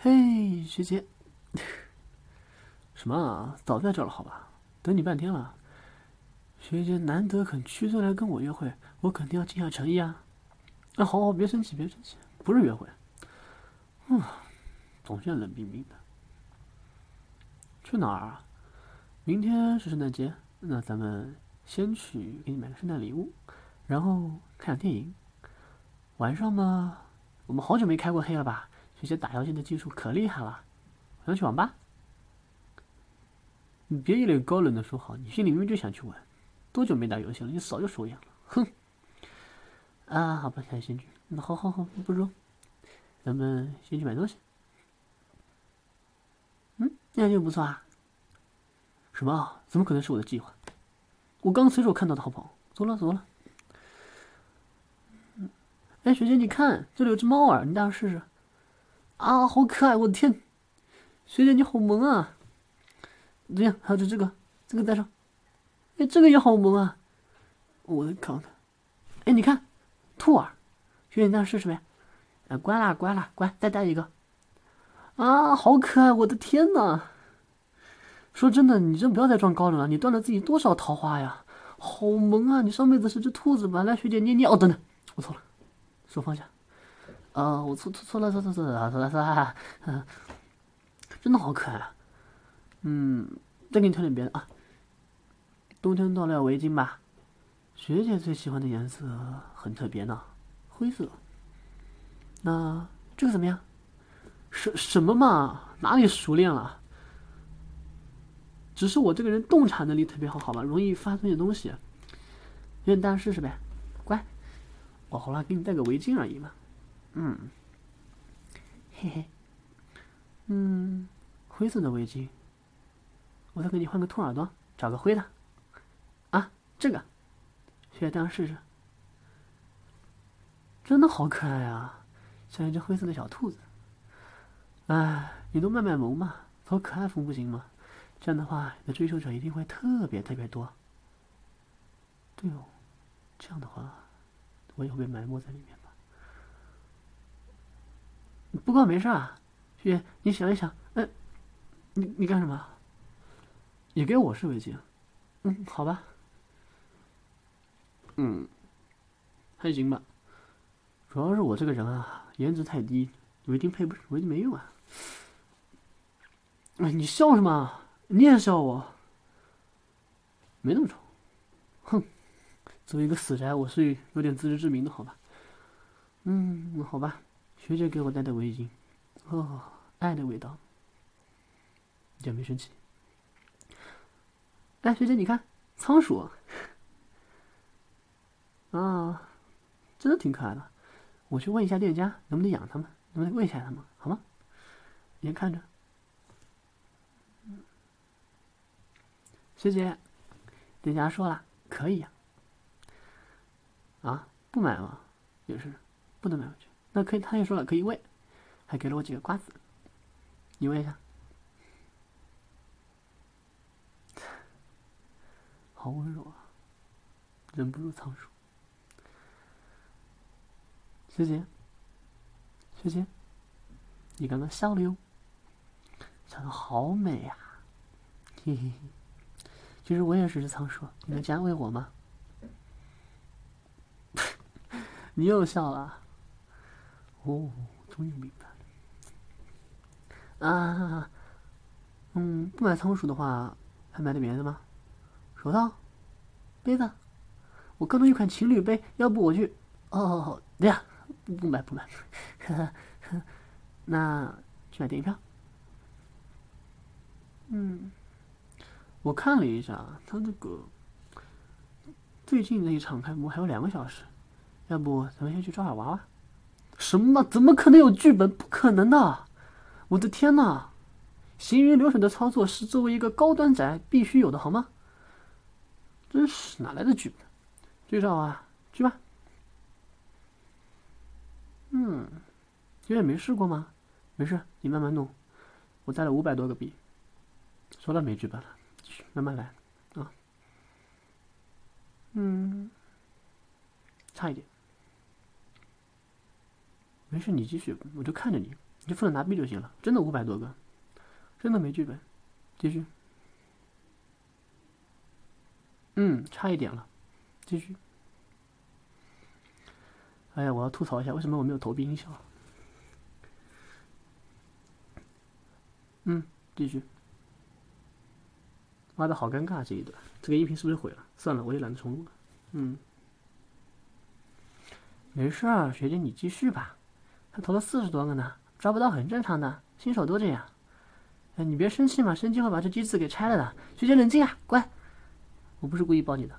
嘿，学姐，什么啊？早在这了，好吧？等你半天了。学姐难得肯屈尊来跟我约会，我肯定要尽下诚意啊！啊，好好，别生气，别生气，不是约会。嗯，总是冷冰冰的。去哪儿啊？明天是圣诞节，那咱们先去给你买个圣诞礼物，然后看场电影。晚上嘛，我们好久没开过黑了吧？学姐打游戏的技术可厉害了，我想去网吧。你别一脸高冷的说好，你心里明明就想去玩。多久没打游戏了？你早就手痒了，哼！啊，好吧，先去。那好好好，不说，咱们先去买东西。嗯，那就不错啊。什么？怎么可能是我的计划？我刚随手看到的，好不好？走了走了。哎，学姐，你看，这里有只猫儿，你带上试试。啊，好可爱！我的天，学姐你好萌啊！这样，还有这这个，这个带上。哎，这个也好萌啊！我的靠！哎，你看，兔儿，学姐，那试试呗。哎，乖啦，乖啦，乖，再带一个。啊，好可爱！我的天呐！说真的，你真不要再装高冷了。你断了自己多少桃花呀？好萌啊！你上辈子是只兔子吧？来，学姐捏捏。哦，等等，我错了，手放下。啊，我错错错了，错错错了，错了错了。真的好可爱啊！嗯，再给你挑点别的啊。冬天到了，要围巾吧？学姐最喜欢的颜色很特别呢，灰色。那这个怎么样？什什么嘛？哪里熟练了？只是我这个人洞察能力特别好，好吧，容易发现东西。有点大试试呗，乖。哦，好了，给你戴个围巾而已嘛。嗯，嘿嘿。嗯，灰色的围巾。我再给你换个兔耳朵，找个灰的。啊这个，学姐戴上试试。真的好可爱啊，像一只灰色的小兔子。哎，你都卖卖萌嘛，走可爱风不行吗？这样的话，你的追求者一定会特别特别多。对哦，这样的话，我也会被埋没在里面。不过没事啊，学姐，你想一想，哎，你你干什么？也给我试围巾？嗯，好吧。嗯，还行吧。主要是我这个人啊，颜值太低，围巾配不围巾没用啊。哎，你笑什么？你也笑我？没那么丑。哼，作为一个死宅，我是有点自知之明的，好吧？嗯，好吧。学姐给我戴的围巾，哦，爱的味道。你没生气？哎，学姐，你看，仓鼠。啊，真的挺可爱的。我去问一下店家，能不能养它们？能不能喂一下它们？好吗？你先看着。学姐，店家说了，可以呀。啊，不买吗？也是，不能买回去。那可以，他也说了可以喂，还给了我几个瓜子。你喂一下。好温柔啊，人不如仓鼠。学姐，学姐，你刚刚笑了哟，笑的好美呀，嘿嘿嘿。其实我也是只仓鼠，你能这样喂我吗？你又笑了，哦，终于明白了。啊，嗯，不买仓鼠的话，还买点别的吗？手套、杯子，我刚弄一款情侣杯，要不我去……哦，对呀。不不买不买，那去买电影票。嗯，我看了一下，他那个最近那一场开幕还有两个小时，要不咱们先去抓小娃娃？什么？怎么可能有剧本？不可能的！我的天呐，行云流水的操作是作为一个高端宅必须有的，好吗？真是哪来的剧本？介绍啊，去吧。嗯，因为没试过吗？没事，你慢慢弄。我带了五百多个币。说了没剧本了，慢慢来啊。嗯，差一点。没事，你继续，我就看着你。你就负责拿币就行了。真的五百多个，真的没剧本。继续。嗯，差一点了。继续。哎呀，我要吐槽一下，为什么我没有投币音效？嗯，继续。妈的，好尴尬这一段，这个音频是不是毁了？算了，我也懒得重录了。嗯，没事儿，学姐你继续吧。投了四十多个呢，抓不到很正常的，新手都这样。哎，你别生气嘛，生气会把这机子给拆了的。学姐冷静啊，乖，我不是故意抱你的。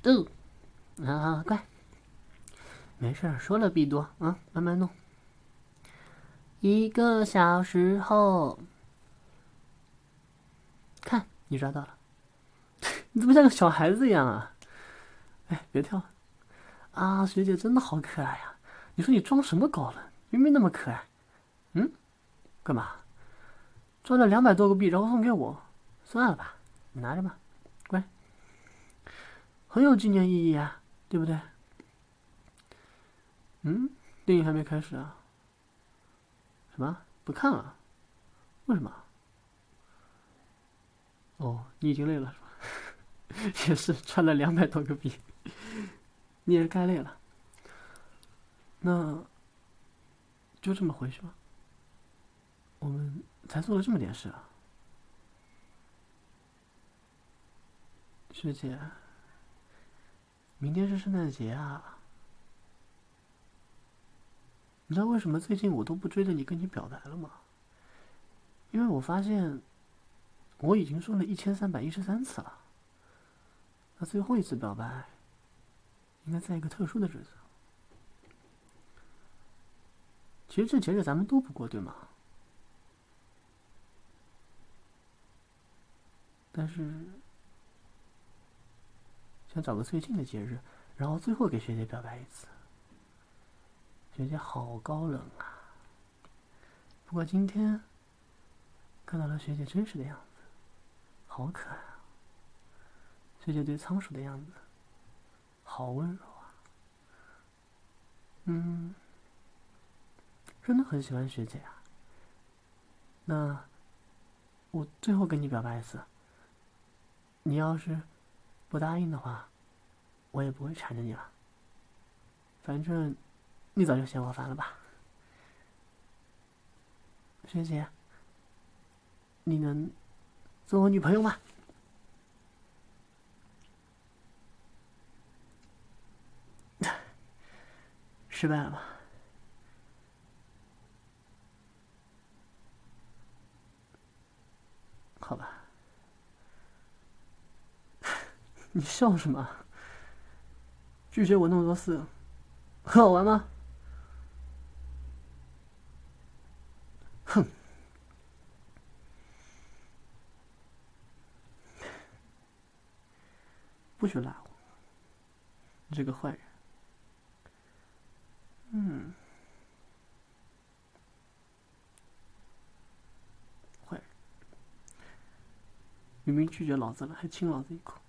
都，啊，乖，没事儿，说了必多啊，慢慢弄。一个小时后，看你抓到了。你怎么像个小孩子一样啊？哎，别跳！啊，学姐真的好可爱呀！你说你装什么高冷？明明那么可爱。嗯？干嘛？赚了两百多个币，然后送给我？算了吧，你拿着吧，乖。很有纪念意义啊，对不对？嗯？电影还没开始啊？什么？不看了？为什么？哦，你已经累了是吧？也是赚了两百多个币，你也该累了。那就这么回去吧。我们才做了这么点事啊，学姐。明天是圣诞节啊，你知道为什么最近我都不追着你跟你表白了吗？因为我发现我已经说了一千三百一十三次了。那最后一次表白，应该在一个特殊的日子。其实这节日咱们都不过，对吗？但是想找个最近的节日，然后最后给学姐表白一次。学姐好高冷啊！不过今天看到了学姐真实的样子，好可爱啊。学姐对仓鼠的样子，好温柔啊！嗯，真的很喜欢学姐啊。那我最后跟你表白一次，你要是不答应的话，我也不会缠着你了。反正你早就嫌我烦了吧，学姐，你能做我女朋友吗？失败了吗？好吧，你笑什么？拒绝我那么多次，很好玩吗？哼，不许拉我，你这个坏人。嗯，坏，明明拒绝老子了，还亲老子一口，